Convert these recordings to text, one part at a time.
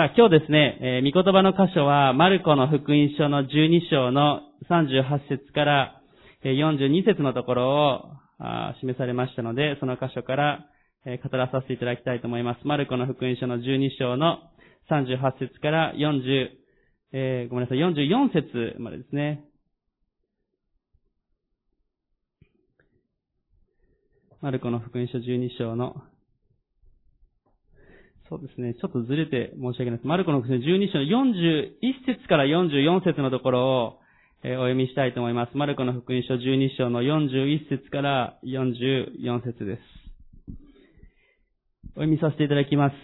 さあ、今日ですね、えー、御言葉の箇所は、マルコの福音書の12章の38節から42節のところを示されましたので、その箇所から、え、語らさせていただきたいと思います。マルコの福音書の12章の38節から40、えー、ごめんなさい、44節までですね。マルコの福音書12章のそうですね。ちょっとずれて申し訳ないです。マルコの福音書12章の41節から44節のところを、えー、お読みしたいと思います。マルコの福音書12章の41節から44節です。お読みさせていただきます。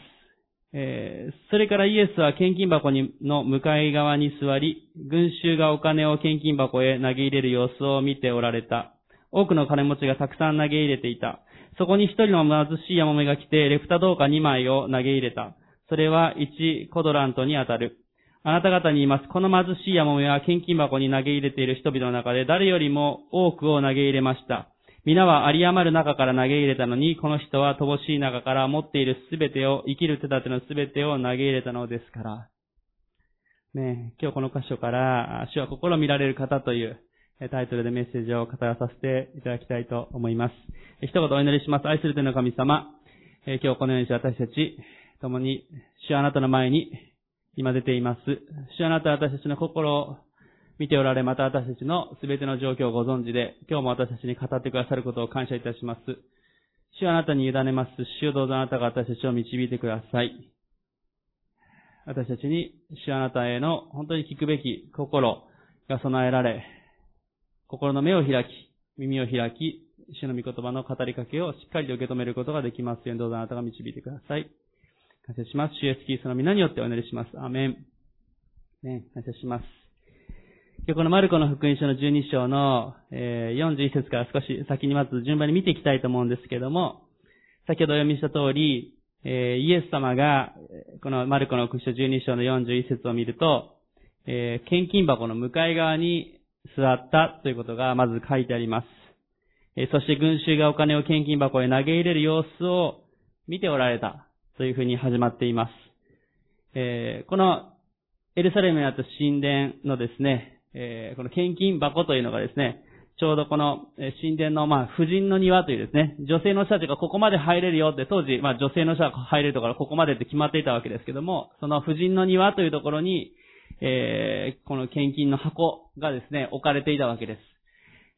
えー、それからイエスは献金箱にの向かい側に座り、群衆がお金を献金箱へ投げ入れる様子を見ておられた。多くの金持ちがたくさん投げ入れていた。そこに一人の貧しいヤモメが来て、レプタ銅貨2枚を投げ入れた。それは1コドラントに当たる。あなた方に言います。この貧しいヤモメは献金箱に投げ入れている人々の中で誰よりも多くを投げ入れました。皆は有り余る中から投げ入れたのに、この人は乏しい中から持っているすべてを、生きる手立てのすべてを投げ入れたのですから。ね今日この箇所から、主は心見られる方という、タイトルでメッセージを語らさせていただきたいと思います。一言お祈りします。愛する天の神様、え今日このようにして私たち、共に、主あなたの前に今出ています。主あなたは私たちの心を見ておられ、また私たちの全ての状況をご存知で、今日も私たちに語ってくださることを感謝いたします。主あなたに委ねます。主をどうぞあなたが私たちを導いてください。私たちに主あなたへの本当に聞くべき心が備えられ、心の目を開き、耳を開き、主の御言葉の語りかけをしっかりと受け止めることができますように、どうぞあなたが導いてください。感謝します。主イエスキリストの皆によってお祈りします。アメン。ね、感謝します。今日このマルコの福音書の12章の、えー、41節から少し先にまず順番に見ていきたいと思うんですけども、先ほどお読みした通り、えー、イエス様が、このマルコの福音書12章の41節を見ると、えー、献金箱の向かい側に座ったということがまず書いてあります。えそして群衆がお金を献金箱へ投げ入れる様子を見ておられたというふうに始まっています。えこのエルサレムにあった神殿のですねえ、この献金箱というのがですね、ちょうどこの神殿の、まあ、婦人の庭というですね、女性の人たちがここまで入れるよって、当時、まあ、女性の人が入れるところここまでって決まっていたわけですけども、その婦人の庭というところに、えー、この献金の箱がですね、置かれていたわけです。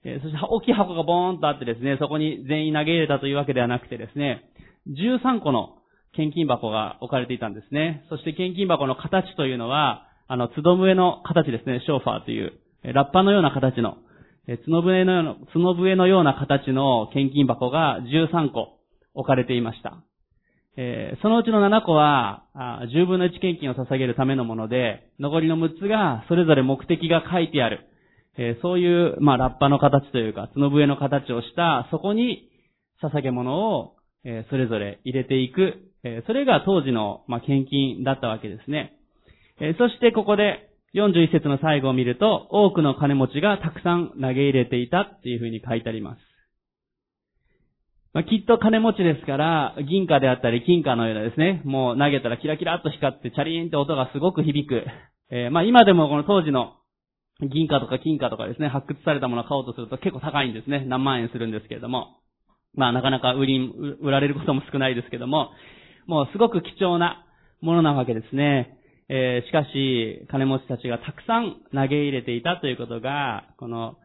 えー、そして大きい箱がボーンとあってですね、そこに全員投げ入れたというわけではなくてですね、13個の献金箱が置かれていたんですね。そして献金箱の形というのは、あの、角笛の形ですね、ショーファーという、ラッパのような形の、角笛のような、角笛のような形の献金箱が13個置かれていました。えー、そのうちの7個は、10分の1献金を捧げるためのもので、残りの6つが、それぞれ目的が書いてある。えー、そういう、まあ、ラッパの形というか、角笛の形をした、そこに、捧げ物を、えー、それぞれ入れていく。えそれが当時の、まあ、献金だったわけですね。えそしてここで、41節の最後を見ると、多くの金持ちがたくさん投げ入れていたっていうふうに書いてあります。まあ、きっと金持ちですから、銀貨であったり金貨のようなですね、もう投げたらキラキラっと光ってチャリーンって音がすごく響く。えー、まあ今でもこの当時の銀貨とか金貨とかですね、発掘されたものを買おうとすると結構高いんですね。何万円するんですけれども。まあなかなか売り、売られることも少ないですけども、もうすごく貴重なものなわけですね。えー、しかし、金持ちたちがたくさん投げ入れていたということが、この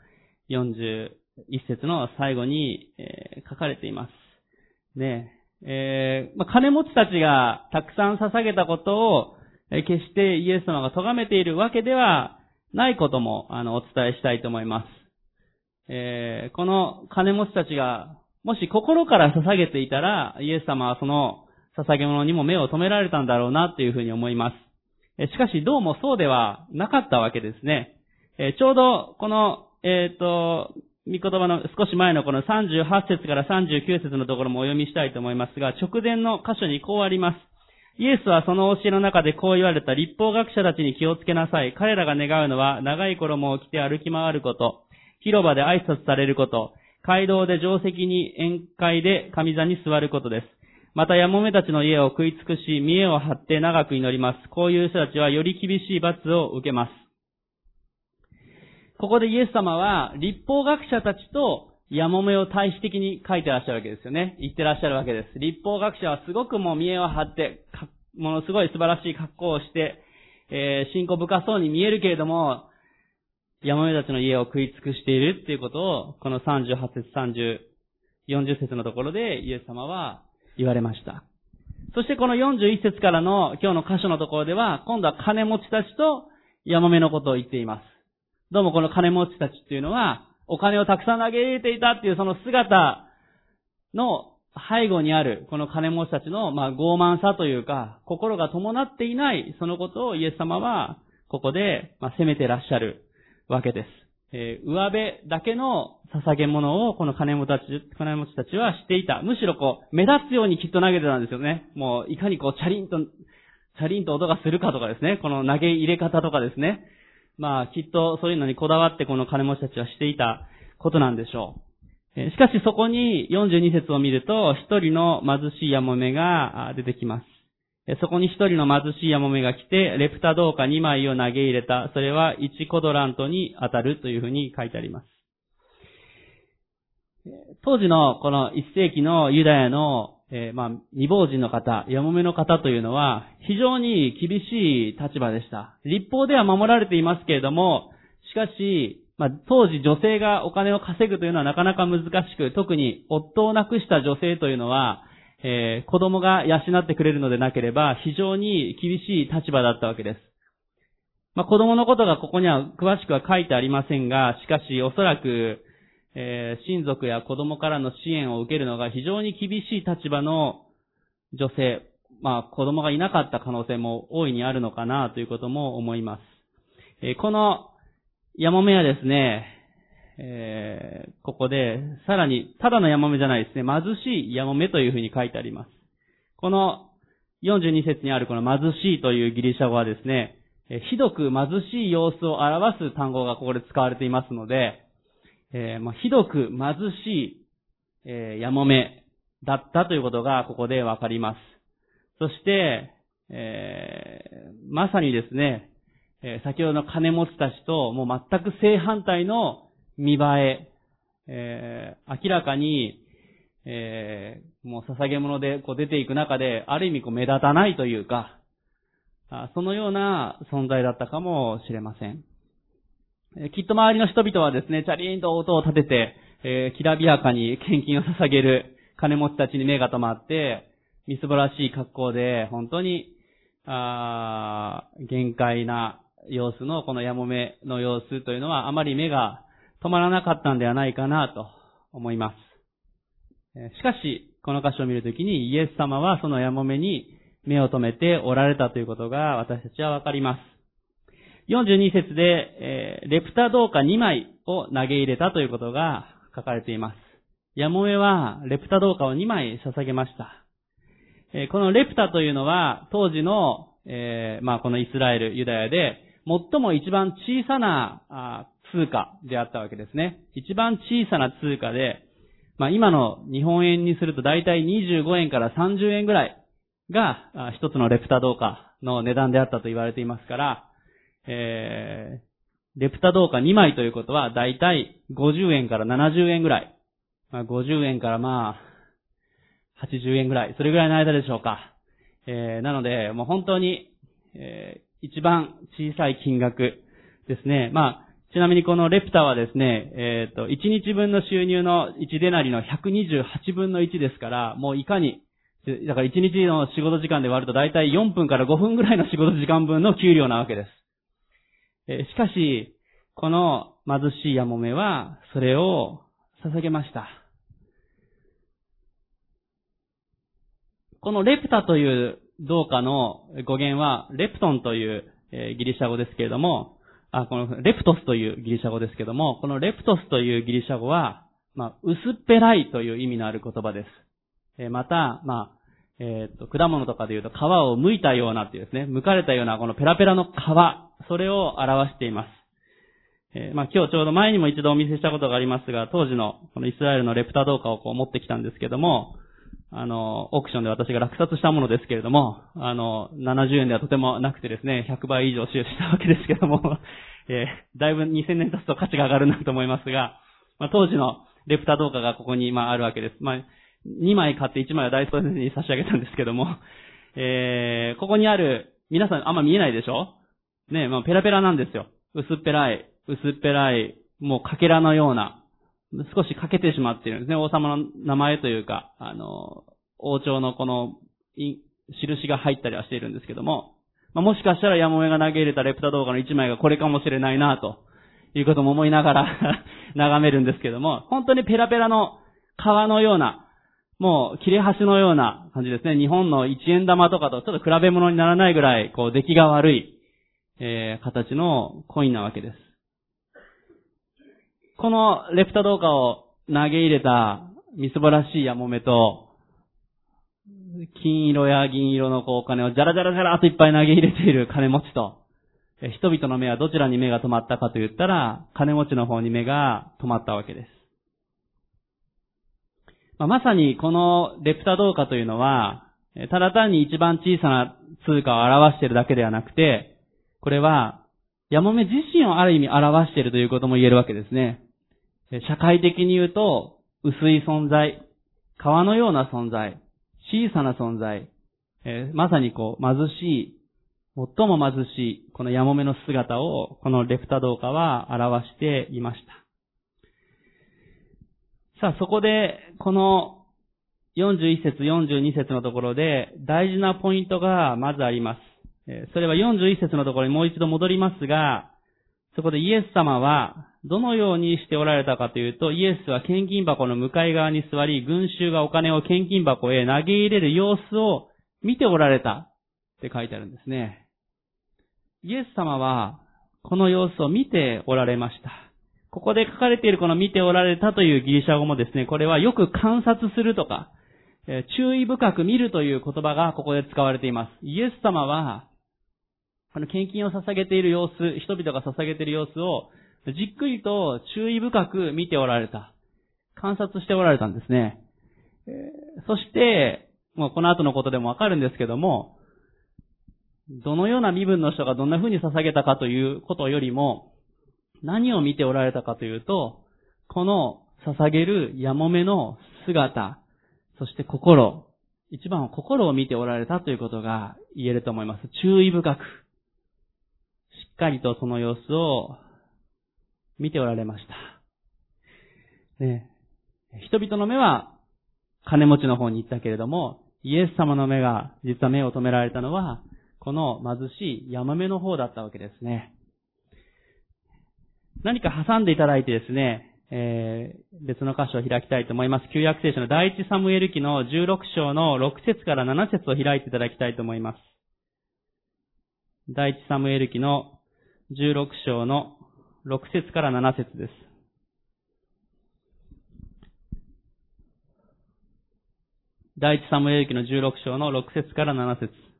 40、一節の最後に、えー、書かれています。ねえー、まあ、金持ちたちがたくさん捧げたことを、えー、決してイエス様が咎めているわけではないことも、あの、お伝えしたいと思います。えー、この金持ちたちが、もし心から捧げていたら、イエス様はその捧げ物にも目を止められたんだろうなというふうに思います。しかし、どうもそうではなかったわけですね。えちょうど、この、えっ、と、御言葉の少し前のこの38節から39節のところもお読みしたいと思いますが、直前の箇所にこうあります。イエスはその教えの中でこう言われた立法学者たちに気をつけなさい。彼らが願うのは長い衣を着て歩き回ること、広場で挨拶されること、街道で定石に宴会で神座に座ることです。また、やもめたちの家を食い尽くし、見栄を張って長く祈ります。こういう人たちはより厳しい罰を受けます。ここでイエス様は、立法学者たちとやもめを対比的に書いてらっしゃるわけですよね。言ってらっしゃるわけです。立法学者はすごくもう見栄を張って、ものすごい素晴らしい格好をして、えー、信仰深そうに見えるけれども、山目たちの家を食い尽くしているっていうことを、この38節、30、40節のところでイエス様は言われました。そしてこの41節からの今日の箇所のところでは、今度は金持ちたちと山目のことを言っています。どうもこの金持ちたちっていうのは、お金をたくさん投げ入れていたっていうその姿の背後にある、この金持ちたちの、まあ、傲慢さというか、心が伴っていない、そのことをイエス様は、ここで、まあ、責めてらっしゃるわけです。えー、上辺だけの捧げ物を、この金持ちたち、金持ちたちはしていた。むしろこう、目立つようにきっと投げてたんですよね。もう、いかにこう、チャリンと、チャリンと音がするかとかですね。この投げ入れ方とかですね。まあ、きっとそういうのにこだわってこの金持ちたちはしていたことなんでしょう。しかしそこに42節を見ると、一人の貧しいヤモメが出てきます。そこに一人の貧しいヤモメが来て、レプタ銅貨2枚を投げ入れた。それは1コドラントに当たるというふうに書いてあります。当時のこの1世紀のユダヤの、えー、まあ、未亡人の方、ヤモメの方というのは、非常に厳しい立場でした。立法では守られていますけれども、しかし、まあ、当時女性がお金を稼ぐというのはなかなか難しく、特に夫を亡くした女性というのは、えー、子供が養ってくれるのでなければ非常に厳しい立場だったわけです。まあ、子供のことがここには詳しくは書いてありませんが、しかしおそらく、えー、親族や子供からの支援を受けるのが非常に厳しい立場の女性、まあ、子供がいなかった可能性も大いにあるのかなということも思います。えー、このヤモメはですね、えー、ここで、さらに、ただのヤモメじゃないですね、貧しいヤモメというふうに書いてあります。この42節にあるこの貧しいというギリシャ語はですね、ひどく貧しい様子を表す単語がここで使われていますので、えー、まあ、ひどく貧しい、えー、ヤモメだったということがここでわかります。そして、えー、まさにですね、えー、先ほどの金持ちたちともう全く正反対の見栄え、えー、明らかに、えー、もう捧げ物でこう出ていく中で、ある意味こう目立たないというか、そのような存在だったかもしれません。きっと周りの人々はですね、チャリーンと音を立てて、えー、きらびやかに献金を捧げる金持ちたちに目が止まって、みすぼらしい格好で、本当に、あ限界な様子の、このヤモメの様子というのは、あまり目が止まらなかったんではないかなと思います。しかし、この箇所を見るときに、イエス様はそのヤモメに目を留めておられたということが私たちはわかります。42節で、え、レプタ銅貨2枚を投げ入れたということが書かれています。ヤモメはレプタ銅貨を2枚捧げました。え、このレプタというのは当時の、え、まあこのイスラエル、ユダヤで最も一番小さな通貨であったわけですね。一番小さな通貨で、まあ今の日本円にすると大体25円から30円ぐらいが一つのレプタ銅貨の値段であったと言われていますから、えー、レプタ銅貨2枚ということは大体50円から70円ぐらい。まあ、50円からまあ、80円ぐらい。それぐらいの間でしょうか。えー、なので、もう本当に、えー、一番小さい金額ですね。まあ、ちなみにこのレプタはですね、えっ、ー、と、1日分の収入の1デナリの128分の1ですから、もういかに、だから1日の仕事時間で割ると大体4分から5分ぐらいの仕事時間分の給料なわけです。しかし、この貧しいヤモメは、それを捧げました。このレプタというどうかの語源は、レプトンという、ギリシャ語ですけれども、あ、このレプトスというギリシャ語ですけれども、このレプトスというギリシャ語は、まあ、薄っぺらいという意味のある言葉です。また、まあ、えっ、と、果物とかで言うと皮を剥いたようなっていうですね、剥かれたようなこのペラペラの皮、それを表しています。えー、まあ今日ちょうど前にも一度お見せしたことがありますが、当時のこのイスラエルのレプタ銅貨をこう持ってきたんですけども、あの、オークションで私が落札したものですけれども、あの、70円ではとてもなくてですね、100倍以上収支したわけですけども、えー、だいぶ2000年経つと価値が上がるなと思いますが、まあ、当時のレプタ動画がここに、まあ、あるわけです。まあ、2枚買って1枚はダイソーに差し上げたんですけども、えー、ここにある、皆さんあんま見えないでしょ？ね、まあ、ペラペラなんですよ。薄っぺらい、薄っぺらい、もうかけらのような、少し欠けてしまっているんですね。王様の名前というか、あの、王朝のこの、印が入ったりはしているんですけども、まあ、もしかしたらヤモメが投げ入れたレプタ動画の一枚がこれかもしれないな、ということも思いながら 眺めるんですけども、本当にペラペラの皮のような、もう切れ端のような感じですね。日本の一円玉とかとちょっと比べ物にならないぐらい、こう出来が悪い、えー、形のコインなわけです。このレプタ動画を投げ入れたみすぼらしいヤモメと、金色や銀色のこうお金をジャラジャラジャラといっぱい投げ入れている金持ちと、人々の目はどちらに目が止まったかと言ったら、金持ちの方に目が止まったわけです。まあ、まさにこのレプタ動画というのは、ただ単に一番小さな通貨を表しているだけではなくて、これは、ヤモメ自身をある意味表しているということも言えるわけですね。社会的に言うと、薄い存在、川のような存在、小さな存在、えー、まさにこう、貧しい、最も貧しい、このヤモメの姿を、このレプタ動画は表していました。さあ、そこで、この41節、42節のところで、大事なポイントがまずあります。それは41節のところにもう一度戻りますが、そこでイエス様は、どのようにしておられたかというと、イエスは献金箱の向かい側に座り、群衆がお金を献金箱へ投げ入れる様子を見ておられたって書いてあるんですね。イエス様は、この様子を見ておられました。ここで書かれているこの見ておられたというギリシャ語もですね、これはよく観察するとか、え注意深く見るという言葉がここで使われています。イエス様は、この献金を捧げている様子、人々が捧げている様子をじっくりと注意深く見ておられた。観察しておられたんですね。えそして、もうこの後のことでもわかるんですけども、どのような身分の人がどんな風に捧げたかということよりも、何を見ておられたかというと、この捧げるやもめの姿、そして心、一番は心を見ておられたということが言えると思います。注意深く、しっかりとその様子を見ておられました。ね、人々の目は金持ちの方に行ったけれども、イエス様の目が、実は目を止められたのは、この貧しい山目の方だったわけですね。何か挟んでいただいてですね、えー、別の箇所を開きたいと思います。旧約聖書の第一サムエル記の16章の6節から7節を開いていただきたいと思います。第一サムエル記の16章の6節から7節です。第一サムエル記の16章の6節から7節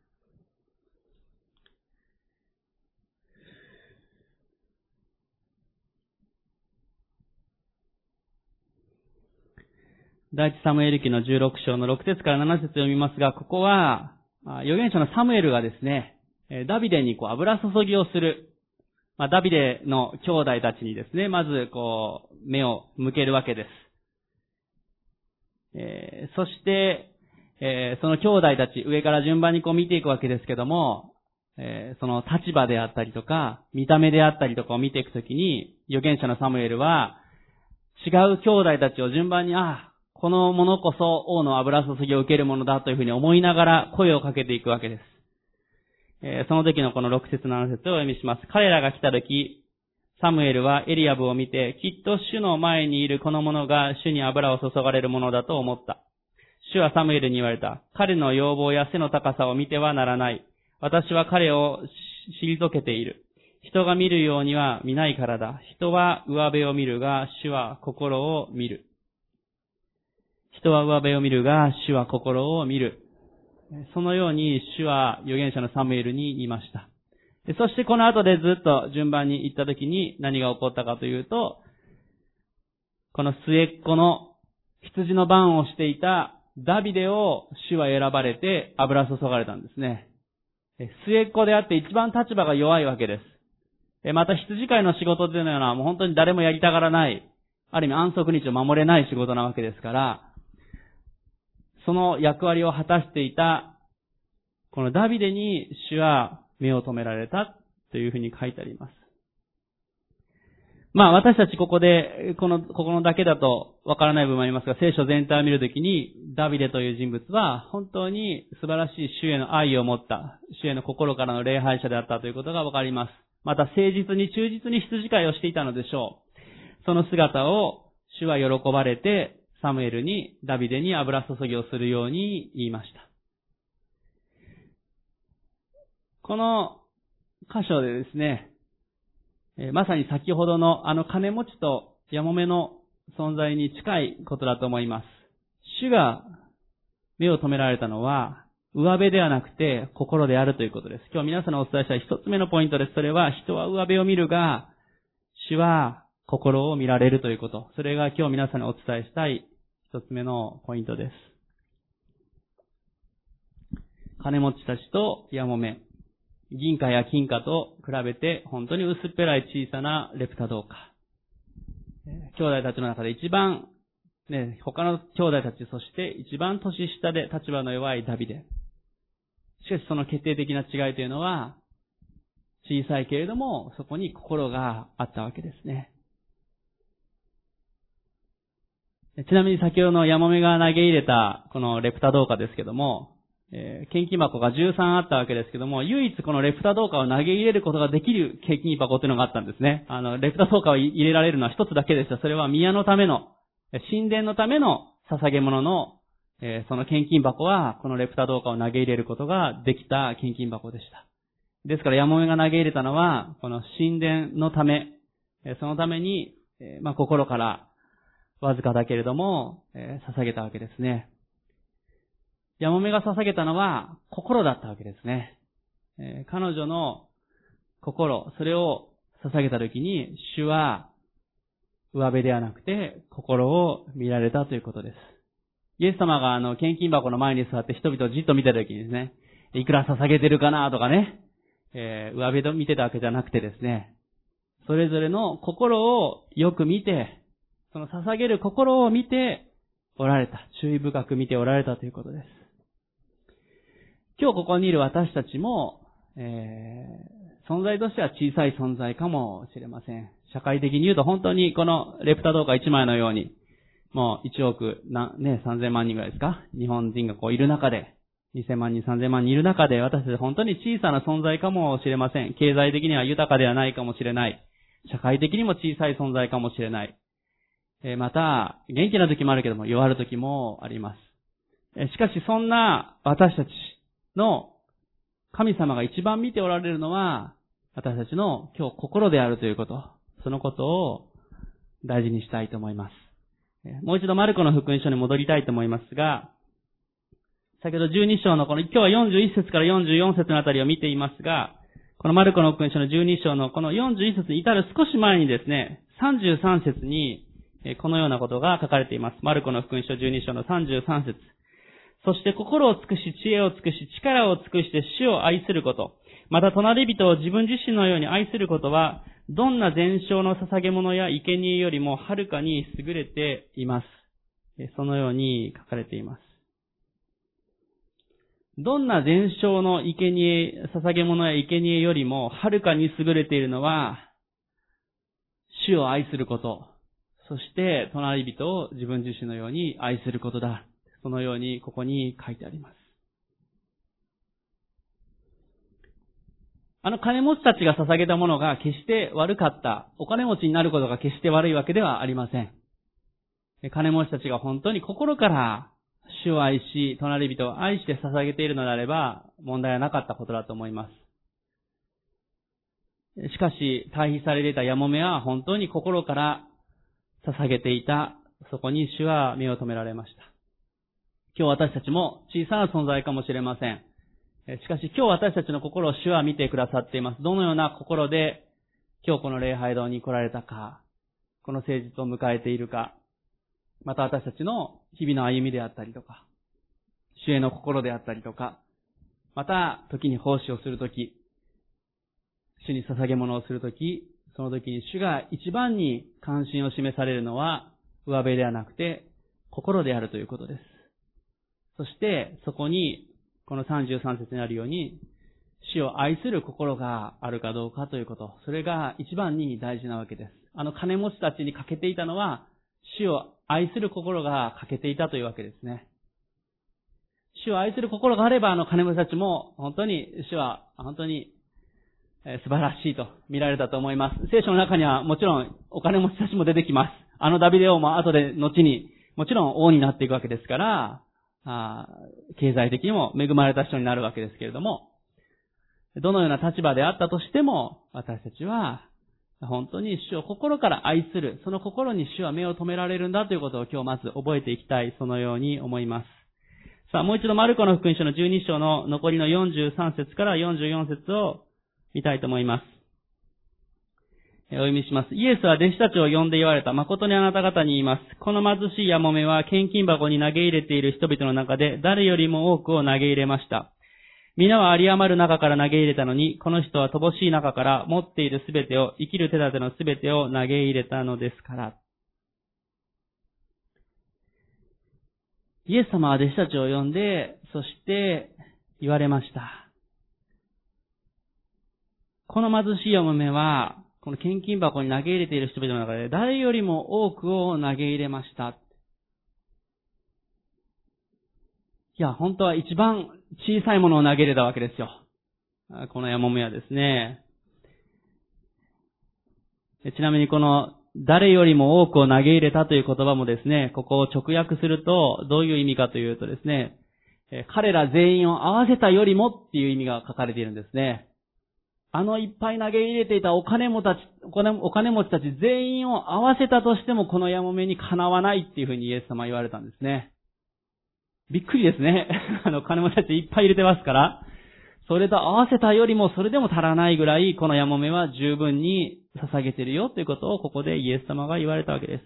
第一サムエル記の16章の6節から7節読みますが、ここは、預言者のサムエルがですね、ダビデにこう油注ぎをするまあ、ダビデの兄弟たちにですね、まず、こう、目を向けるわけです。えー、そして、えー、その兄弟たち、上から順番にこう見ていくわけですけども、えー、その立場であったりとか、見た目であったりとかを見ていくときに、預言者のサムエルは、違う兄弟たちを順番に、ああ、この者こそ王の油注ぎを受けるものだというふうに思いながら声をかけていくわけです。えその時のこの6節7節をお読みします。彼らが来た時、サムエルはエリアブを見て、きっと主の前にいるこの者が主に油を注がれるものだと思った。主はサムエルに言われた。彼の要望や背の高さを見てはならない。私は彼を退けている。人が見るようには見ないからだ。人は上辺を見るが、主は心を見る。人は上辺を見るが、主は心を見る。そのように主は預言者のサムエルに言いました。そしてこの後でずっと順番に行った時に何が起こったかというと、この末っ子の羊の番をしていたダビデを主は選ばれて油注がれたんですね。末っ子であって一番立場が弱いわけです。また羊飼いの仕事というのはもう本当に誰もやりたがらない、ある意味安息日を守れない仕事なわけですから、その役割を果たしていた、このダビデに主は目を留められたというふうに書いてあります。まあ私たちここで、この、ここのだけだとわからない部分もありますが、聖書全体を見るときに、ダビデという人物は本当に素晴らしい主への愛を持った、主への心からの礼拝者であったということがわかります。また誠実に忠実に羊飼いをしていたのでしょう。その姿を主は喜ばれて、サムエルに、ダビデに油注ぎをするように言いました。この箇所でですね、まさに先ほどのあの金持ちとヤモメの存在に近いことだと思います。主が目を止められたのは、上辺ではなくて心であるということです。今日皆さんのお伝えした一つ目のポイントです。それは人は上辺を見るが、主は心を見られるということ。それが今日皆さんにお伝えしたい一つ目のポイントです。金持ちたちとヤモメ。銀貨や金貨と比べて本当に薄っぺらい小さなレプタ銅貨。兄弟たちの中で一番、ね、他の兄弟たち、そして一番年下で立場の弱いダビデ。しかしその決定的な違いというのは、小さいけれども、そこに心があったわけですね。ちなみに先ほどのヤモメが投げ入れた、このレプタ銅貨ですけども、えー、献金箱が13あったわけですけども、唯一このレプタ銅貨を投げ入れることができる献金箱っていうのがあったんですね。あの、レプタ銅貨を入れられるのは一つだけでした。それは宮のための、神殿のための捧げ物の、えー、その献金箱は、このレプタ銅貨を投げ入れることができた献金箱でした。ですから、ヤモメが投げ入れたのは、この神殿のため、そのために、まあ、心から、わずかだけれども、え捧げたわけですね。ヤモメが捧げたのは心だったわけですね。えー、彼女の心、それを捧げたときに、主は上辺ではなくて心を見られたということです。イエス様があの、献金箱の前に座って人々をじっと見たときにですね、いくら捧げてるかなとかね、えー、上辺を見てたわけじゃなくてですね、それぞれの心をよく見て、その捧げる心を見ておられた。注意深く見ておられたということです。今日ここにいる私たちも、えー、存在としては小さい存在かもしれません。社会的に言うと本当にこのレプタ動画1枚のように、もう1億な、ね、3000万人ぐらいですか？日本人がこういる中で、2000万人、3000万人いる中で、私たち本当に小さな存在かもしれません。経済的には豊かではないかもしれない。社会的にも小さい存在かもしれない。えまた、元気な時もあるけども、弱る時もあります。しかし、そんな私たち、の神様が一番見ておられるのは、私たちの今日心であるということ、そのことを大事にしたいと思います。もう一度マルコの福音書に戻りたいと思いますが、先ほど12章のこの、今日は41節から44節のあたりを見ていますが、このマルコの福音書の12章のこの41節に至る少し前にですね、33節にこのようなことが書かれています。マルコの福音書12章の33節そして心を尽くし、知恵を尽くし、力を尽くして死を愛すること。また隣人を自分自身のように愛することは、どんな全焼の捧げ物や生贄よりもはるかに優れています。そのように書かれています。どんな全焼の生贄、捧げ物や生贄よりもはるかに優れているのは、主を愛すること。そして隣人を自分自身のように愛することだ。そのようにここに書いてあります。あの金持ちたちが捧げたものが決して悪かった、お金持ちになることが決して悪いわけではありません。金持ちたちが本当に心から主を愛し、隣人を愛して捧げているのであれば、問題はなかったことだと思います。しかし、対比されていたヤモメは本当に心から捧げていた、そこに主は目を留められました。今日私たちも小さな存在かもしれません。しかし今日私たちの心を主は見てくださっています。どのような心で今日この礼拝堂に来られたか、この誠実を迎えているか、また私たちの日々の歩みであったりとか、主への心であったりとか、また、時に奉仕をするとき、主に捧げ物をするとき、その時に主が一番に関心を示されるのは、上辺ではなくて、心であるということです。そして、そこに、この33節にあるように、死を愛する心があるかどうかということ。それが一番に大事なわけです。あの金持ちたちに欠けていたのは、死を愛する心が欠けていたというわけですね。死を愛する心があれば、あの金持ちたちも、本当に死は、本当に、素晴らしいと見られたと思います。聖書の中にはもちろんお金持ちたちも出てきます。あのダビデ王も後で後に、もちろん王になっていくわけですから、経済的にも恵まれた人になるわけですけれども、どのような立場であったとしても、私たちは、本当に主を心から愛する、その心に主は目を留められるんだということを今日まず覚えていきたい、そのように思います。さあ、もう一度マルコの福音書の12章の残りの43節から44節を見たいと思います。お読みします。イエスは弟子たちを呼んで言われた。誠にあなた方に言います。この貧しいヤモメは献金箱に投げ入れている人々の中で誰よりも多くを投げ入れました。皆は有り余る中から投げ入れたのに、この人は乏しい中から持っているすべてを、生きる手立てのすべてを投げ入れたのですから。イエス様は弟子たちを呼んで、そして言われました。この貧しいお豆は、この献金箱に投げ入れている人々の中で、誰よりも多くを投げ入れました。いや、本当は一番小さいものを投げ入れたわけですよ。このヤモメはですね。ちなみにこの、誰よりも多くを投げ入れたという言葉もですね、ここを直訳すると、どういう意味かというとですね、彼ら全員を合わせたよりもっていう意味が書かれているんですね。あのいっぱい投げ入れていたお金持たち、お金お金持ちたち全員を合わせたとしてもこのヤモメにかなわないっていうふうにイエス様言われたんですね。びっくりですね。あの、金持ちたちいっぱい入れてますから、それと合わせたよりもそれでも足らないぐらい、このヤモメは十分に捧げてるよということをここでイエス様が言われたわけです。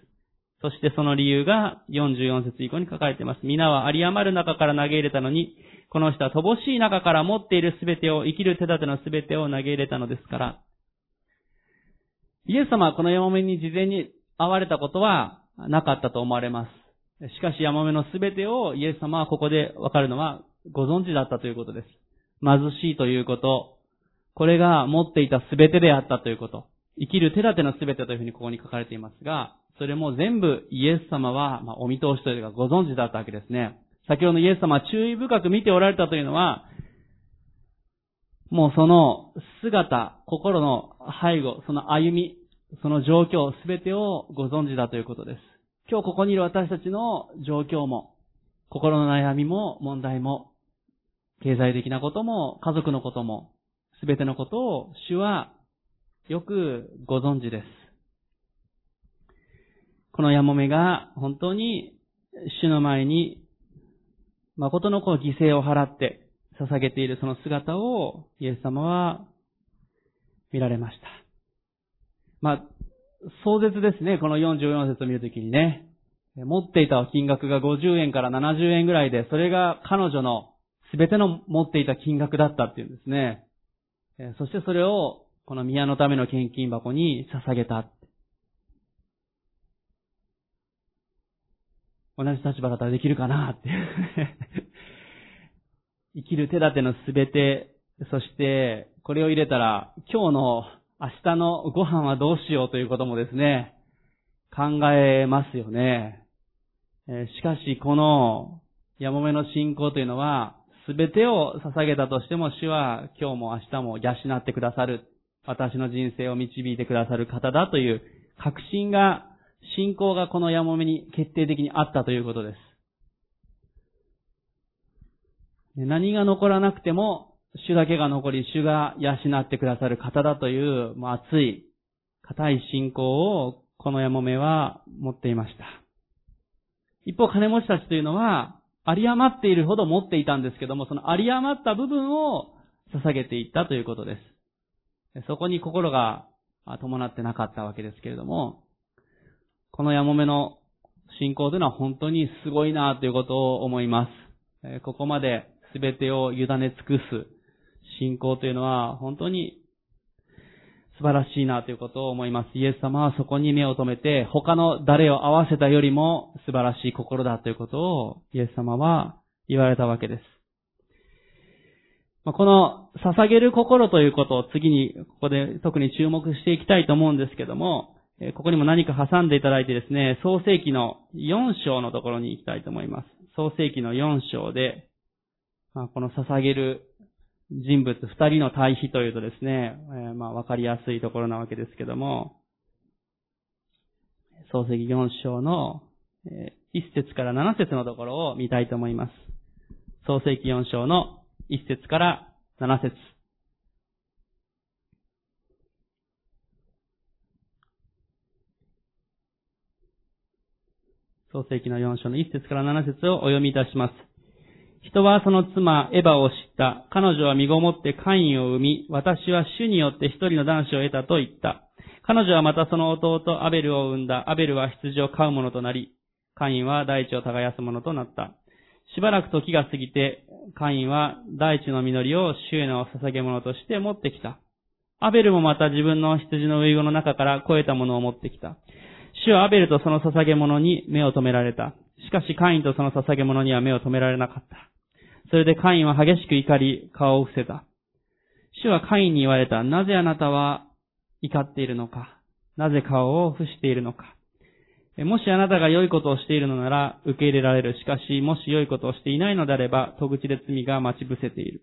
そしてその理由が44節以降に書かれています。皆は有り余る中から投げ入れたのに、この人は乏しい中から持っているすべてを、生きる手立てのすべてを投げ入れたのですから。イエス様はこのヤモメに事前に会われたことはなかったと思われます。しかし、ヤモメのすべてをイエス様はここでわかるのはご存知だったということです。貧しいということ、これが持っていたすべてであったということ、生きる手立てのすべてというふうにここに書かれていますが、それも全部イエス様は、まあ、お見通しというかご存知だったわけですね。先ほどのイエス様は注意深く見ておられたというのは、もうその姿、心の背後、その歩み、その状況すべてをご存知だということです。今日ここにいる私たちの状況も、心の悩みも問題も、経済的なことも、家族のことも、すべてのことを主はよくご存知です。このヤモメが本当に主の前に誠のこう犠牲を払って捧げているその姿をイエス様は見られました。まあ、壮絶ですね、この44節を見るときにね。持っていた金額が50円から70円ぐらいで、それが彼女の全ての持っていた金額だったっていうんですね。そしてそれをこの宮のための献金箱に捧げた。同じ立場だったらできるかなって 生きる手立てのすべて、そしてこれを入れたら今日の明日のご飯はどうしようということもですね、考えますよね。しかし、この、ヤモメの信仰というのは、すべてを捧げたとしても、主は今日も明日も養ってくださる。私の人生を導いてくださる方だという確信が、信仰がこのヤモメに決定的にあったということです。何が残らなくても、主だけが残り、主が養ってくださる方だという、まあ、熱い、固い信仰を、このヤモメは持っていました。一方、金持ちたちというのは、有り余っているほど持っていたんですけども、その有り余った部分を捧げていったということです。そこに心が伴ってなかったわけですけれども、このヤモメの信仰というのは本当にすごいなということを思います。ここまで全てを委ね尽くす信仰というのは本当に素晴らしいなということを思います。イエス様はそこに目を留めて、他の誰を合わせたよりも素晴らしい心だということをイエス様は言われたわけです。この捧げる心ということを次にここで特に注目していきたいと思うんですけども、ここにも何か挟んでいただいてですね、創世記の4章のところに行きたいと思います。創世記の4章で、この捧げる人物二人の対比というとですね、えー、まあわかりやすいところなわけですけども、創世記4章の1節から7節のところを見たいと思います。創世記4章の1節から7節創世記の4章の1節から7節をお読みいたします。人はその妻、エヴァを知った。彼女は身ごもってカインを生み、私は主によって一人の男子を得たと言った。彼女はまたその弟アベルを生んだ。アベルは羊を飼う者となり、カインは大地を耕す者となった。しばらく時が過ぎて、カインは大地の実りを主への捧げ物として持ってきた。アベルもまた自分の羊の遺語の中から超えたものを持ってきた。主はアベルとその捧げ物に目を留められた。しかしカインとその捧げ物には目を留められなかった。それでカインは激しく怒り、顔を伏せた。主はカインに言われた。なぜあなたは怒っているのか？なぜ顔を伏しているのか？もしあなたが良いことをしているのなら受け入れられる。しかし、もし良いことをしていないのであれば、戸口で罪が待ち伏せている。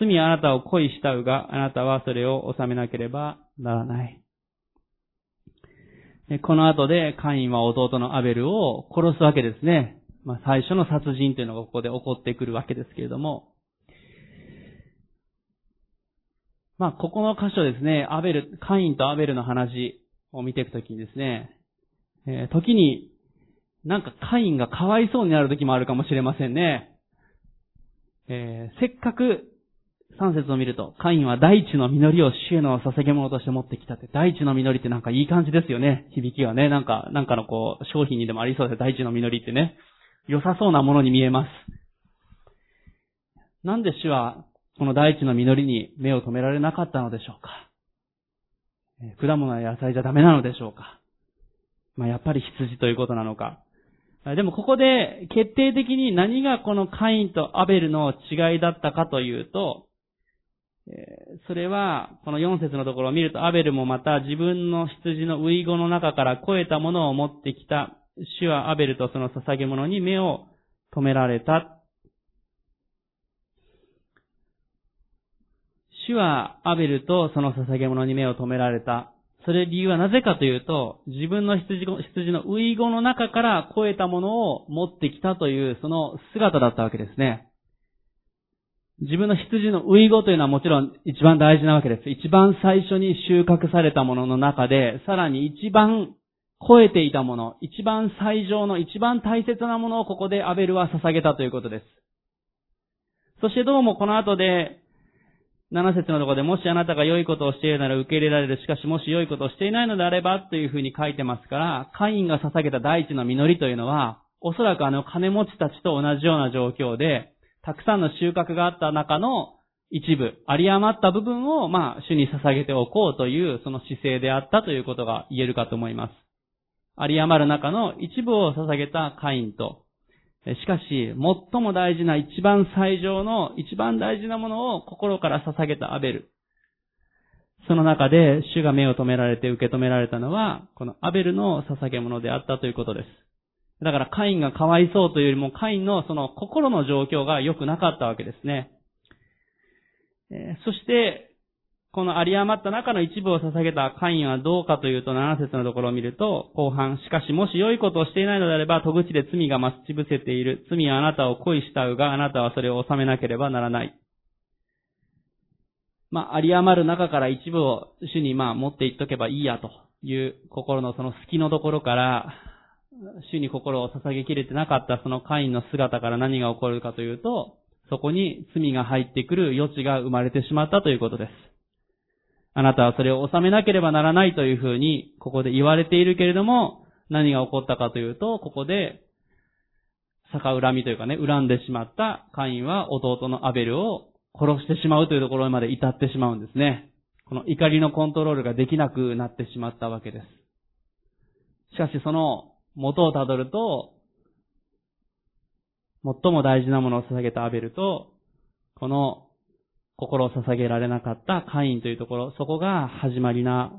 罪はあなたを恋したうが、あなたはそれを収めなければならない。この後でカインは弟のアベルを殺すわけですね。まあ、最初の殺人というのがここで起こってくるわけですけれども、まあ、ここの箇所ですね、アベル、カインとアベルの話を見ていくときにですね、えー、時に、なんかカインがかわいそうになる時もあるかもしれませんね。えー、せっかく3節を見ると、カインは大地の実りを主への捧げ物として持ってきたって、大地の実りってなんかいい感じですよね。響きはね、なんか、なんかのこう、商品にでもありそうで、大地の実りってね。良さそうなものに見えます。なんで主は、この大地の実りに目を留められなかったのでしょうか？果物や野菜じゃダメなのでしょうか？まあ、やっぱり羊ということなのか。でもここで決定的に何がこのカインとアベルの違いだったかというと、それは、この4節のところを見ると、アベルもまた自分の羊の遺語の中から超えたものを持ってきた。主はアベルとその捧げ物に目を止められた。主はアベルとその捧げ物に目を止められた。それ理由はなぜかというと、自分の羊羊の遺語の中から超えたものを持ってきたというその姿だったわけですね。自分の羊の遺語というのはもちろん一番大事なわけです。一番最初に収穫されたものの中で、さらに一番超えていたもの、一番最上の一番大切なものをここでアベルは捧げたということです。そしてどうもこの後で、7節のところでもしあなたが良いことをしているなら受け入れられる。しかしもし良いことをしていないのであればというふうに書いてますから、カインが捧げた大地の実りというのは、おそらくあの金持ちたちと同じような状況で、たくさんの収穫があった中の一部、有り余った部分を、まあ、主に捧げておこうという、その姿勢であったということが言えるかと思います。有り余る中の一部を捧げたカインと、しかし、最も大事な一番最上の一番大事なものを心から捧げたアベル。その中で主が目を留められて受け止められたのは、このアベルの捧げ物であったということです。だからカインがかわいそうというよりも、カインのその心の状況が良くなかったわけですね。えそして、この有り余った中の一部を捧げたカインはどうかというと、7節のところを見ると、後半、しかしもし良いことをしていないのであれば、戸口で罪が待ち伏せている。罪はあなたを恋したうが、あなたはそれを収めなければならない。まあ、有り余る中から一部を主にまあ持っていっとけばいいやという心のその隙のところから、主に心を捧げきれてなかったそのカインの姿から何が起こるかというと、そこに罪が入ってくる余地が生まれてしまったということです。あなたはそれを収めなければならないというふうに、ここで言われているけれども、何が起こったかというと、ここで、逆恨みというかね、恨んでしまったカインは弟のアベルを殺してしまうというところまで至ってしまうんですね。この怒りのコントロールができなくなってしまったわけです。しかしその元をたどると、最も大事なものを捧げたアベルと、この心を捧げられなかったカインというところ、そこが始まりな、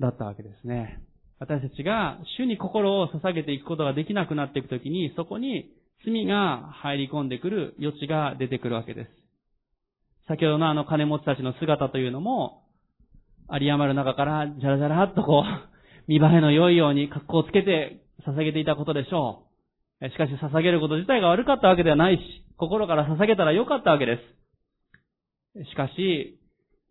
だったわけですね。私たちが主に心を捧げていくことができなくなっていくときに、そこに罪が入り込んでくる余地が出てくるわけです。先ほどのあの金持ちたちの姿というのも、有り余る中からじゃらじゃらっとこう、見栄えの良いように格好をつけて捧げていたことでしょう。しかし捧げること自体が悪かったわけではないし、心から捧げたら良かったわけです。しかし、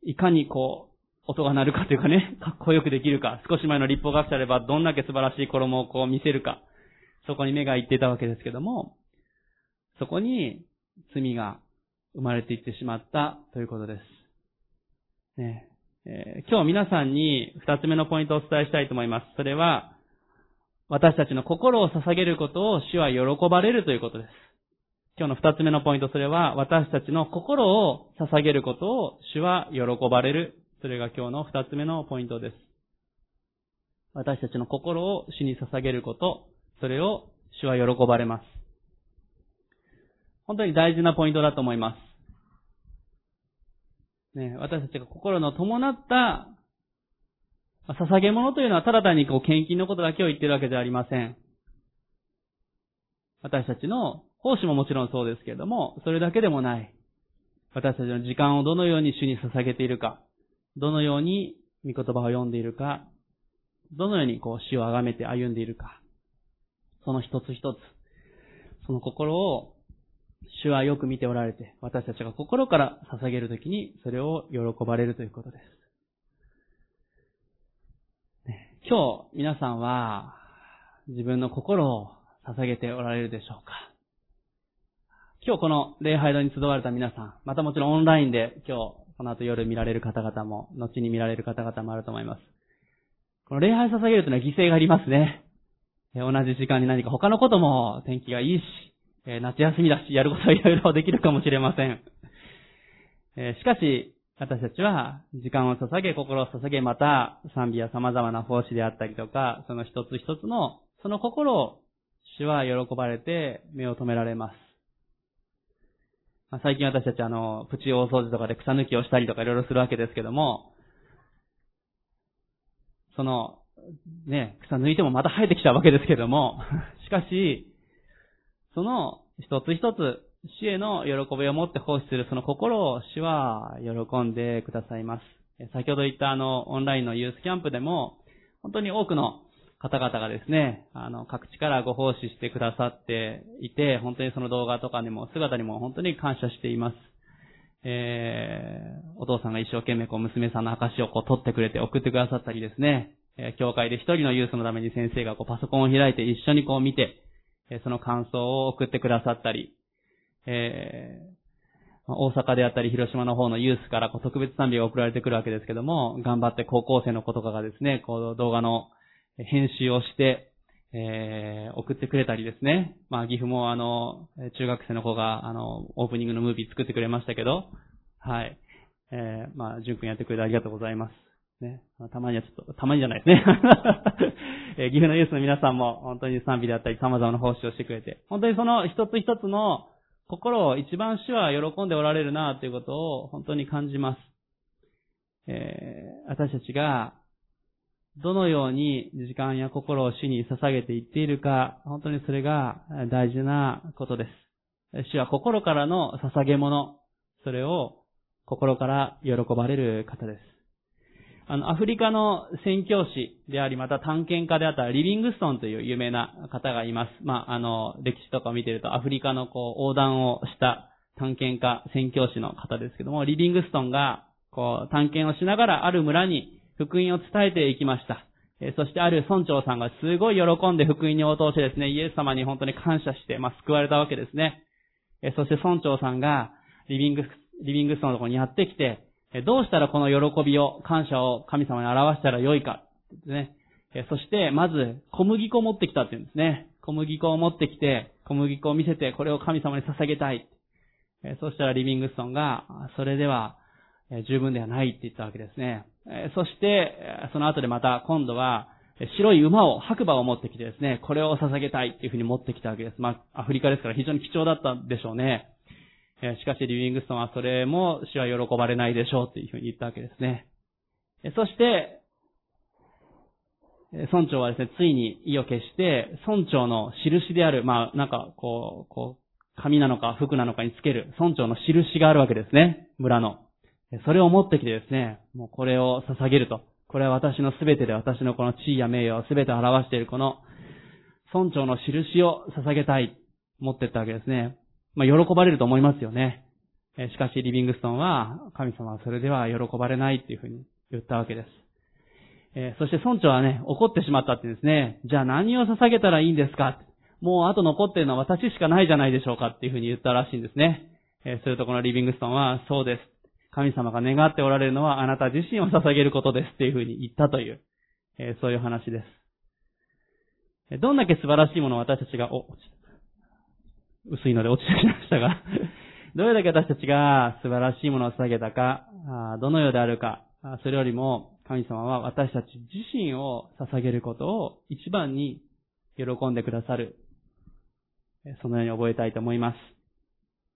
いかにこう、音が鳴るかというかね、かっこよくできるか、少し前の立法学者であればどんだけ素晴らしい衣をこう見せるか、そこに目がいっていたわけですけども、そこに罪が生まれていってしまったということです。ねえー、今日皆さんに二つ目のポイントをお伝えしたいと思います。それは、私たちの心を捧げることを主は喜ばれるということです。今日の二つ目のポイント、それは私たちの心を捧げることを主は喜ばれる。それが今日の二つ目のポイントです。私たちの心を主に捧げること、それを主は喜ばれます。本当に大事なポイントだと思います。ね、私たちが心の伴った捧げ物というのはただ単にこう献金のことだけを言ってるわけではありません。私たちの奉仕ももちろんそうですけれども、それだけでもない。私たちの時間をどのように主に捧げているか、どのように御言葉を読んでいるか、どのようにこう死を崇めて歩んでいるか、その一つ一つ、その心を主はよく見ておられて、私たちが心から捧げるときにそれを喜ばれるということです。今日皆さんは自分の心を捧げておられるでしょうか？今日この礼拝堂に集われた皆さん、またもちろんオンラインで今日この後夜見られる方々も、後に見られる方々もあると思います。この礼拝捧げるというのは犠牲がありますね。同じ時間に何か他のことも天気がいいし、夏休みだし、やることはいろいろできるかもしれません。しかし、私たちは時間を捧げ、心を捧げ、また賛美や様々な奉仕であったりとか、その一つ一つの、その心を主は喜ばれて目を止められます。まあ、最近私たちあの、プチ大掃除とかで草抜きをしたりとかいろいろするわけですけども、その、ね、草抜いてもまた生えてきちゃうわけですけども、しかし、その一つ一つ死への喜びを持って奉仕するその心を主は喜んでくださいます。先ほど言ったあの、オンラインのユースキャンプでも、本当に多くの方々がですね、あの、各地からご奉仕してくださっていて、本当にその動画とかにも、姿にも本当に感謝しています。えー、お父さんが一生懸命こう娘さんの証をこう取ってくれて送ってくださったりですね、え、教会で一人のユースのために先生がこうパソコンを開いて一緒にこう見て、え、その感想を送ってくださったり、えー、大阪であったり広島の方のユースからこう特別賛美が送られてくるわけですけども、頑張って高校生の子とかがですね、こう動画の編集をして、えー、送ってくれたりですね。まあ、岐阜もあの、中学生の子があの、オープニングのムービー作ってくれましたけど、はい。えー、まあ、淳君やってくれてありがとうございます。ね。たまにはちょっと、たまにじゃないですね。え岐阜のユースの皆さんも本当に賛美であったり様々な奉仕をしてくれて、本当にその一つ一つの心を一番主は喜んでおられるなということを本当に感じます。えー、私たちがどのように時間や心を主に捧げていっているか、本当にそれが大事なことです。主は心からの捧げ物、それを心から喜ばれる方です。あの、アフリカの宣教師であり、また探検家であったリビングストンという有名な方がいます。まあ、あの、歴史とかを見てると、アフリカのこう、横断をした探検家、宣教師の方ですけども、リビングストンが、こう、探検をしながらある村に福音を伝えていきました。えそしてある村長さんがすごい喜んで福音に応答してですね、イエス様に本当に感謝して、まあ、救われたわけですね。えそして村長さんが、リビング、リビングストンのところにやってきて、どうしたらこの喜びを、感謝を神様に表したらよいか。ですね。そして、まず、小麦粉を持ってきたっていうんですね。小麦粉を持ってきて、小麦粉を見せて、これを神様に捧げたい。そしたらリビングストンが、それでは、十分ではないって言ったわけですね。そして、その後でまた、今度は、白い馬を、白馬を持ってきてですね、これを捧げたいっていうふうに持ってきたわけです。まあ、アフリカですから非常に貴重だったんでしょうね。しかし、リビングストンはそれも主は喜ばれないでしょうっていうふうに言ったわけですね。そして、村長はですね、ついに意を決して、村長の印である、まあ、なんか、こう、こう、紙なのか服なのかにつける村長の印があるわけですね。村の。それを持ってきてですね、もうこれを捧げると。これは私のすべてで私のこの地位や名誉をすべて表しているこの村長の印を捧げたい、持ってったわけですね。まあ、喜ばれると思いますよね。しかし、リビングストンは、神様はそれでは喜ばれないっていうふうに言ったわけです。えー、そして村長はね、怒ってしまったってですね。じゃあ何を捧げたらいいんですか？もうあと残ってるのは私しかないじゃないでしょうかっていうふうに言ったらしいんですね。えー、するとこのリビングストンは、そうです。神様が願っておられるのはあなた自身を捧げることですっていうふうに言ったという、えー、そういう話です。どんだけ素晴らしいものを私たちが、お、落ちた薄いので落ちてきましたが どれだけ私たちが素晴らしいものを捧げたか、どのようであるか、それよりも神様は私たち自身を捧げることを一番に喜んでくださる。そのように覚えたいと思います。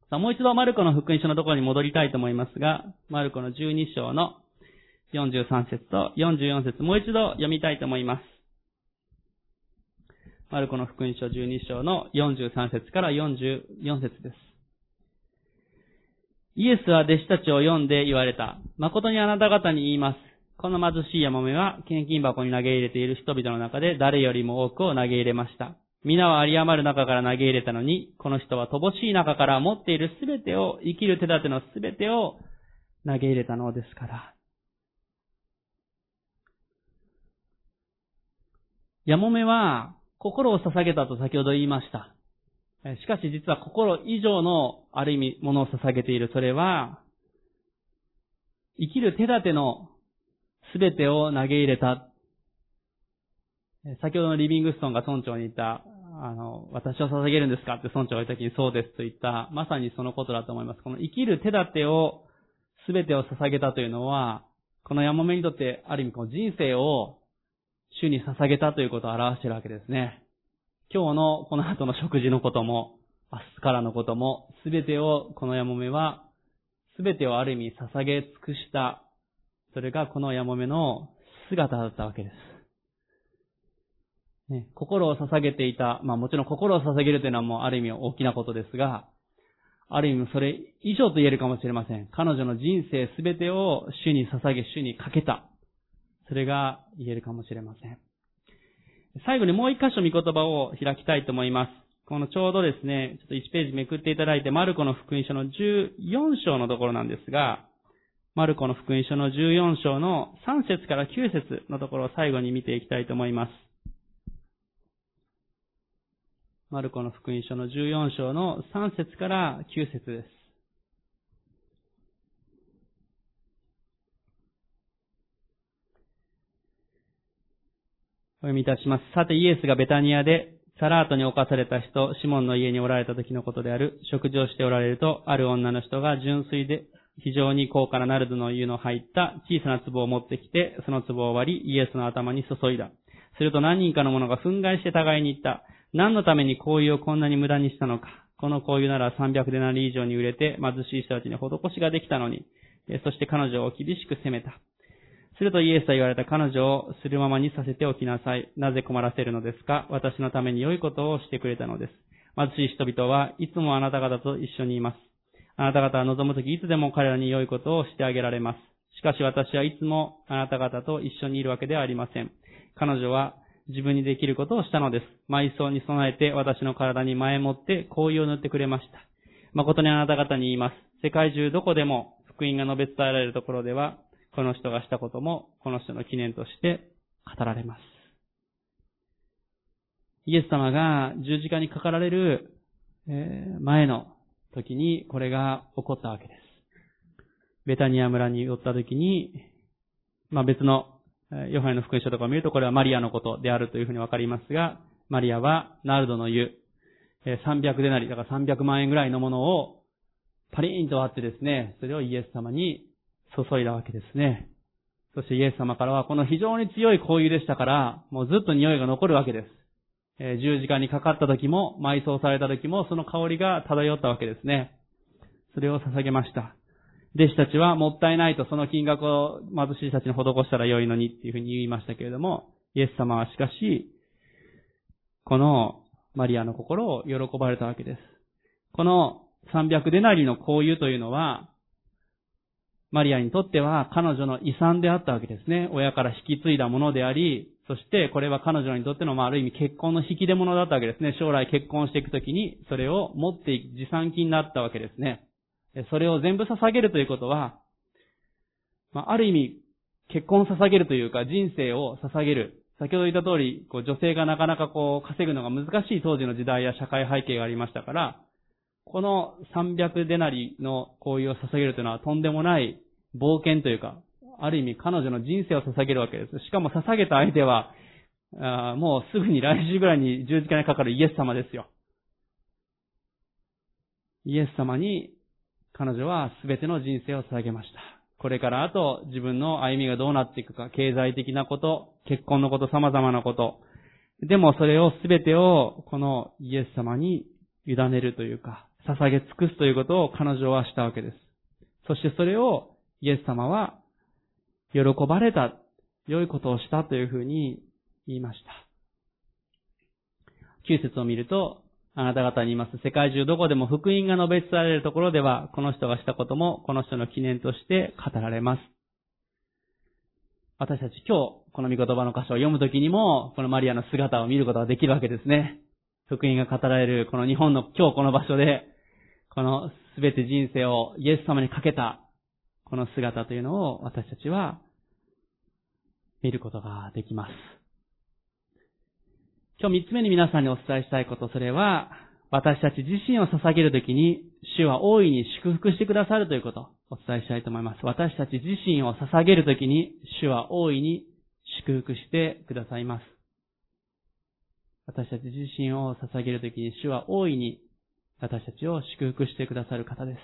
さあ、もう一度マルコの福音書のところに戻りたいと思いますが、マルコの12章の43節と44節もう一度読みたいと思います。マルコの福音書12章の43節から44節です。イエスは弟子たちを読んで言われた。誠にあなた方に言います。この貧しいヤモメは献金箱に投げ入れている人々の中で誰よりも多くを投げ入れました。皆は有り余る中から投げ入れたのに、この人は乏しい中から持っているすべてを、生きる手立てのすべてを投げ入れたのですから。ヤモメは心を捧げたと先ほど言いました。しかし実は心以上のある意味ものを捧げている。それは、生きる手立てのすべてを投げ入れた。先ほどのリビングストンが村長に言った、あの、私を捧げるんですかって村長が言った時にそうですと言った、まさにそのことだと思います。この生きる手立てを、すべてを捧げたというのは、このヤモメにとってある意味この人生を主に捧げたということを表しているわけですね。今日のこの後の食事のことも、明日からのことも、すべてをこのヤモメは、すべてをある意味捧げ尽くした、それがこのヤモメの姿だったわけです。ね、心を捧げていた、まあもちろん心を捧げるというのはもうある意味大きなことですが、ある意味それ以上と言えるかもしれません。彼女の人生すべてを主に捧げ、主にかけた。それが言えるかもしれません。最後にもう一箇所見言葉を開きたいと思います。このちょうどですね、ちょっと1ページめくっていただいて、マルコの福音書の14章のところなんですが、マルコの福音書の14章の3節から9節のところを最後に見ていきたいと思います。マルコの福音書の14章の3節から9節です。お読みいたします。さてイエスがベタニアでサラートに侵された人、シモンの家におられた時のことである、食事をしておられると、ある女の人が純粋で非常に高価なナルドの湯の入った小さな壺を持ってきて、その壺を割り、イエスの頭に注いだ。すると何人かの者が憤慨して互いに言った。何のために香油をこんなに無駄にしたのか。この香油なら300デナリ以上に売れて貧しい人たちに施しができたのに。そして彼女を厳しく責めた。するとイエスは言われた彼女をするままにさせておきなさい。なぜ困らせるのですか？私のために良いことをしてくれたのです。貧しい人々はいつもあなた方と一緒にいます。あなた方は望むときいつでも彼らに良いことをしてあげられます。しかし私はいつもあなた方と一緒にいるわけではありません。彼女は自分にできることをしたのです。埋葬に備えて私の体に前もって香油を塗ってくれました。誠にあなた方に言います。世界中どこでも福音が述べ伝えられるところでは、この人がしたことも、この人の記念として語られます。イエス様が十字架にかかられる前の時にこれが起こったわけです。ベタニア村に寄った時に、まあ別のヨハネの福音書とかを見ると、これはマリアのことであるというふうにわかりますが、マリアはナルドの湯、300デナリ、だから300万円ぐらいのものをパリーンと割ってですね、それをイエス様に注いだわけですね。そしてイエス様からはこの非常に強い香油でしたから、もうずっと匂いが残るわけです。え十字架にかかった時も、埋葬された時も、その香りが漂ったわけですね。それを捧げました。弟子たちはもったいないとその金額を貧しい人たちに施したら良いのにっていうふうに言いましたけれども、イエス様はしかし、このマリアの心を喜ばれたわけです。この300デナリの交友というのは、マリアにとっては彼女の遺産であったわけですね。親から引き継いだものであり、そしてこれは彼女にとっての、まあ、ある意味結婚の引き出物だったわけですね。将来結婚していくときに、それを持っていく持参金になったわけですね。それを全部捧げるということは、まあ、ある意味、結婚を捧げるというか、人生を捧げる。先ほど言った通り、こう女性がなかなかこう稼ぐのが難しい当時の時代や社会背景がありましたから、この300デナリの行為を捧げるというのはとんでもない冒険というか、ある意味彼女の人生を捧げるわけです。しかも捧げた相手は、あもうすぐに来週ぐらいに十字架にかかるイエス様ですよ。イエス様に彼女は全ての人生を捧げました。これからあと自分の歩みがどうなっていくか、経済的なこと、結婚のこと、様々なこと。でもそれを全てをこのイエス様に委ねるというか、捧げ尽くすということを彼女はしたわけです。そしてそれをイエス様は喜ばれた、良いことをしたというふうに言いました。9節を見ると、あなた方に言います。世界中どこでも福音が述べ伝えられるところでは、この人がしたことも、この人の記念として語られます。私たち今日、この御言葉の箇所を読むときにも、このマリアの姿を見ることができるわけですね。福音が語られる、この日本の今日この場所で、このすべて人生をイエス様にかけた、この姿というのを私たちは見ることができます。今日三つ目に皆さんにお伝えしたいこと、それは、私たち自身を捧げるときに、主は大いに祝福してくださるということを、お伝えしたいと思います。私たち自身を捧げるときに、主は大いに祝福してくださいます。私たち自身を捧げるときに、主は大いに私たちを祝福してくださる方です。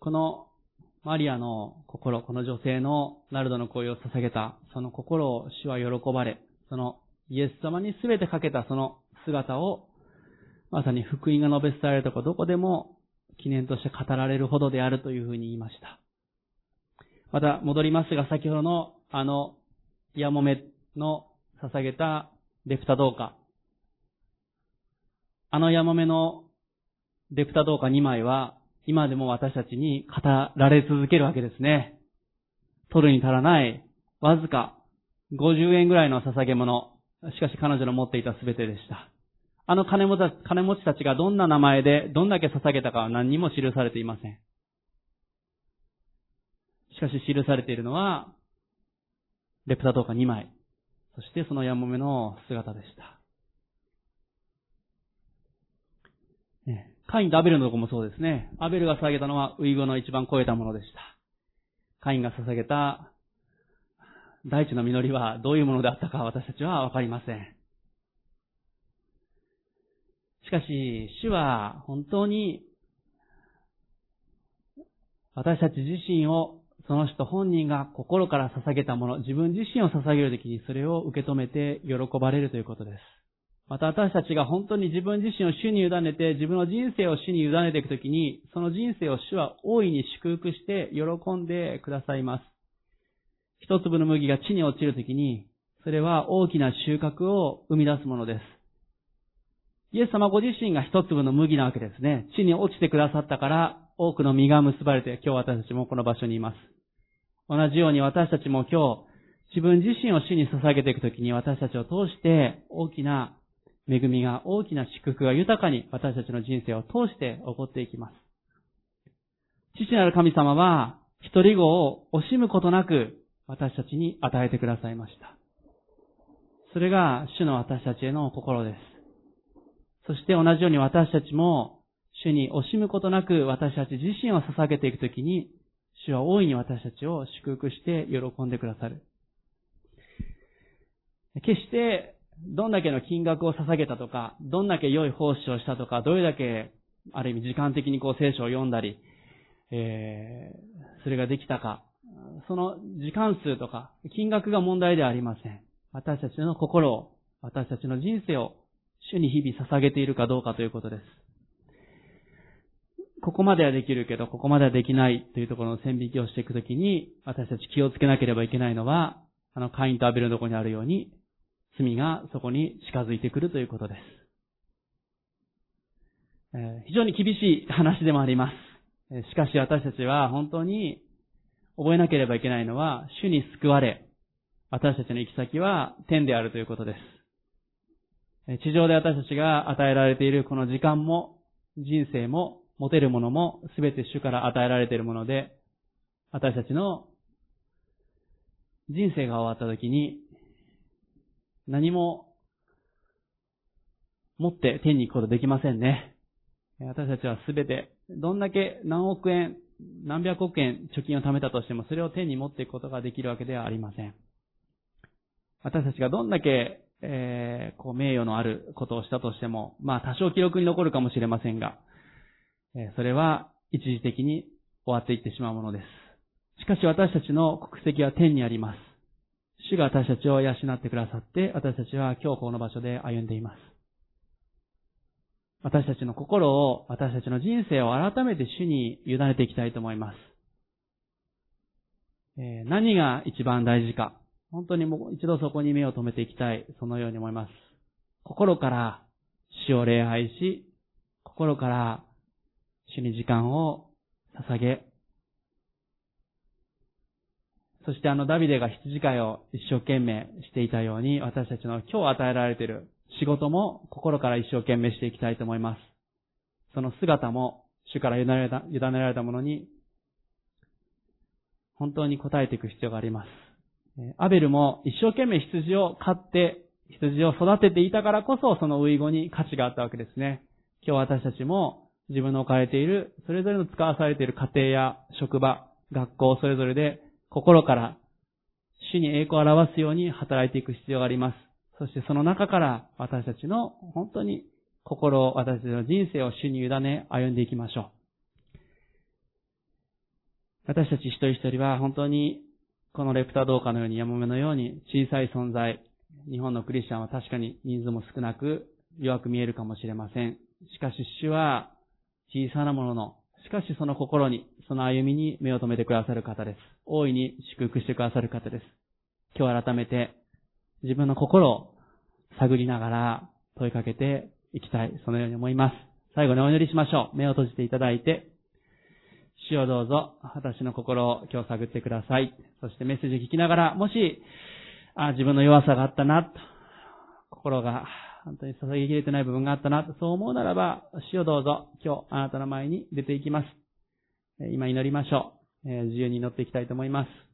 このマリアの心、この女性のナルドの声を捧げた、その心を主は喜ばれ、そのイエス様に全てかけたその姿を、まさに福音が述べ伝えられたとこどこでも記念として語られるほどであるというふうに言いました。また戻りますが、先ほどのあの、ヤモメの捧げたレプタ銅貨。あのヤモメのレプタ銅貨2枚は、今でも私たちに語られ続けるわけですね。取るに足らない、わずか50円ぐらいの捧げ物。しかし彼女の持っていた全てでした。あの金持ち金持ちたちがどんな名前でどんだけ捧げたかは何にも記されていません。しかし記されているのは、レプタトーカ2枚。そしてそのヤモメの姿でした。カインとアベルのとこもそうですね。アベルが捧げたのはウイゴの一番超えたものでした。カインが捧げた大地の実りはどういうものであったか私たちはわかりません。しかし、主は本当に私たち自身をその人本人が心から捧げたもの、自分自身を捧げるときにそれを受け止めて喜ばれるということです。また私たちが本当に自分自身を主に委ねて、自分の人生を主に委ねていくときに、その人生を主は大いに祝福して喜んでくださいます。一粒の麦が地に落ちるときに、それは大きな収穫を生み出すものです。イエス様ご自身が一粒の麦なわけですね。地に落ちてくださったから、多くの実が結ばれて、今日私たちもこの場所にいます。同じように私たちも今日、自分自身を主に捧げていくときに私たちを通して大きな恵みが大きな祝福が豊かに私たちの人生を通して起こっていきます。父なる神様は、一人子を惜しむことなく私たちに与えてくださいました。それが主の私たちへの心です。そして同じように私たちも主に惜しむことなく私たち自身を捧げていくときに、主は大いに私たちを祝福して喜んでくださる。決して、どんだけの金額を捧げたとか、どんだけ良い奉仕をしたとか、どれだけ、ある意味時間的にこう聖書を読んだり、えー、それができたか、その時間数とか、金額が問題ではありません。私たちの心を、私たちの人生を、主に日々捧げているかどうかということです。ここまではできるけど、ここまではできないというところの線引きをしていくときに、私たち気をつけなければいけないのは、あの、カインとアベルのところにあるように、罪がそこに近づいてくるということです。えー、非常に厳しい話でもあります。しかし私たちは本当に覚えなければいけないのは、主に救われ、私たちの行き先は天であるということです。地上で私たちが与えられているこの時間も、人生も、持てるものも、すべて主から与えられているもので、私たちの人生が終わった時に、何も持って天に行くことできませんね。私たちはすべて、どんだけ何億円、何百億円貯金を貯めたとしても、それを天に持っていくことができるわけではありません。私たちがどんだけ、えー、こう名誉のあることをしたとしても、まあ多少記録に残るかもしれませんが、それは一時的に終わっていってしまうものです。しかし私たちの国籍は天にあります。主が私たちを養ってくださって、私たちは今日この場所で歩んでいます。私たちの心を、私たちの人生を改めて主に委ねていきたいと思います。え、何が一番大事か。本当にもう一度そこに目を留めていきたい。そのように思います。心から主を礼拝し、心から主に時間を捧げ、そしてあのダビデが羊飼いを一生懸命していたように、私たちの今日与えられている仕事も心から一生懸命していきたいと思います。その姿も主から委ねられた委ねられたものに、本当に応えていく必要があります。アベルも一生懸命羊を飼って、羊を育てていたからこそ、その遺語に価値があったわけですね。今日私たちも自分の置かれている、それぞれの使わされている家庭や職場、学校それぞれで心から主に栄光を表すように働いていく必要があります。そしてその中から私たちの本当に心を、私たちの人生を主に委ね歩んでいきましょう。私たち一人一人は本当にこのレプタ動画のように山目のように小さい存在、日本のクリスチャンは確かに人数も少なく弱く見えるかもしれません。しかし主は小さなものの、しかしその心に、その歩みに目を留めてくださる方です。大いに祝福してくださる方です。今日改めて自分の心を探りながら問いかけていきたい。そのように思います。最後にお祈りしましょう。目を閉じていただいて、主をどうぞ、私の心を今日探ってください。そしてメッセージ聞きながら、もし、あ自分の弱さがあったな、と心が本当に捧げきれてない部分があったな、とそう思うならば、主をどうぞ、今日あなたの前に出ていきます。今祈りましょう。自由に祈っていきたいと思います。